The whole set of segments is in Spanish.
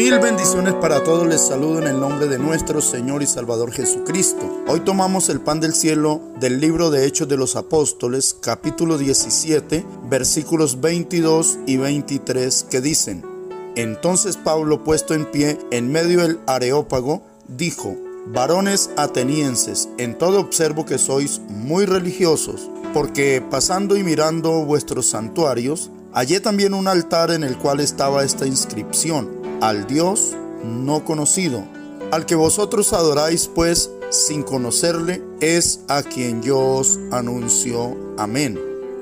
Mil bendiciones para todos. Les saludo en el nombre de nuestro Señor y Salvador Jesucristo. Hoy tomamos el pan del cielo del libro de Hechos de los Apóstoles, capítulo 17, versículos 22 y 23, que dicen, Entonces Pablo, puesto en pie en medio del areópago, dijo, Varones atenienses, en todo observo que sois muy religiosos, porque pasando y mirando vuestros santuarios, hallé también un altar en el cual estaba esta inscripción, al Dios no conocido. Al que vosotros adoráis, pues, sin conocerle, es a quien yo os anuncio. Amén.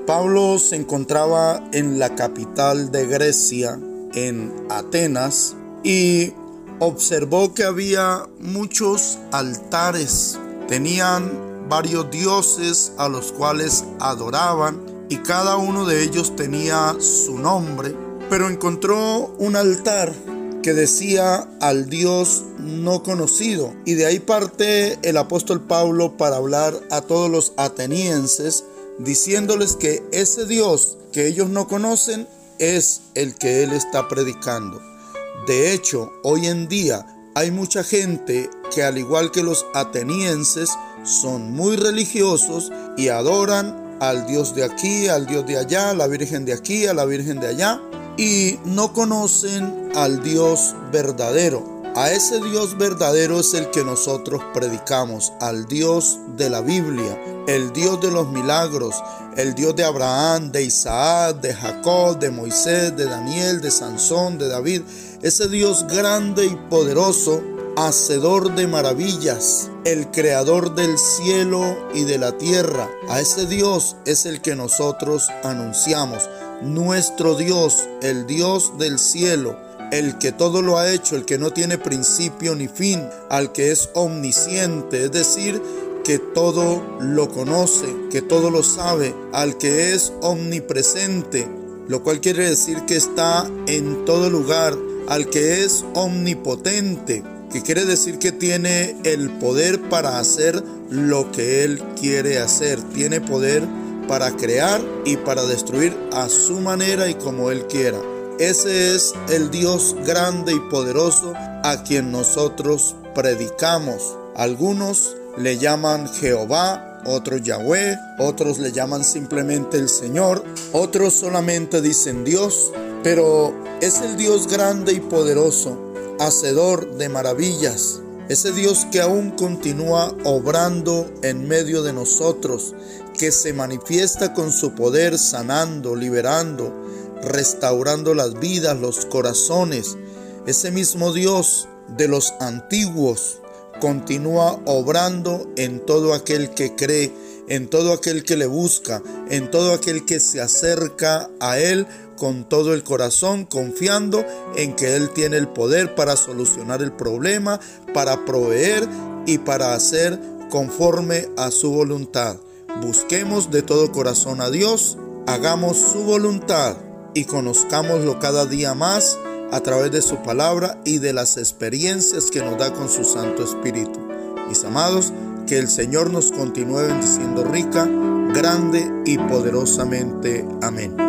Pablo se encontraba en la capital de Grecia, en Atenas, y observó que había muchos altares. Tenían varios dioses a los cuales adoraban y cada uno de ellos tenía su nombre, pero encontró un altar decía al Dios no conocido. Y de ahí parte el apóstol Pablo para hablar a todos los atenienses, diciéndoles que ese Dios que ellos no conocen es el que él está predicando. De hecho, hoy en día hay mucha gente que al igual que los atenienses son muy religiosos y adoran al Dios de aquí, al Dios de allá, a la Virgen de aquí, a la Virgen de allá, y no conocen al Dios verdadero. A ese Dios verdadero es el que nosotros predicamos, al Dios de la Biblia, el Dios de los milagros, el Dios de Abraham, de Isaac, de Jacob, de Moisés, de Daniel, de Sansón, de David, ese Dios grande y poderoso, hacedor de maravillas, el creador del cielo y de la tierra. A ese Dios es el que nosotros anunciamos nuestro Dios, el Dios del cielo, el que todo lo ha hecho, el que no tiene principio ni fin, al que es omnisciente, es decir, que todo lo conoce, que todo lo sabe, al que es omnipresente, lo cual quiere decir que está en todo lugar, al que es omnipotente, que quiere decir que tiene el poder para hacer lo que Él quiere hacer, tiene poder para crear y para destruir a su manera y como Él quiera. Ese es el Dios grande y poderoso a quien nosotros predicamos. Algunos le llaman Jehová, otros Yahweh, otros le llaman simplemente el Señor, otros solamente dicen Dios, pero es el Dios grande y poderoso, hacedor de maravillas, ese Dios que aún continúa obrando en medio de nosotros, que se manifiesta con su poder sanando, liberando, restaurando las vidas, los corazones. Ese mismo Dios de los antiguos continúa obrando en todo aquel que cree, en todo aquel que le busca, en todo aquel que se acerca a Él con todo el corazón, confiando en que Él tiene el poder para solucionar el problema, para proveer y para hacer conforme a su voluntad. Busquemos de todo corazón a Dios, hagamos su voluntad y conozcámoslo cada día más a través de su palabra y de las experiencias que nos da con su Santo Espíritu. Mis amados, que el Señor nos continúe bendiciendo rica, grande y poderosamente. Amén.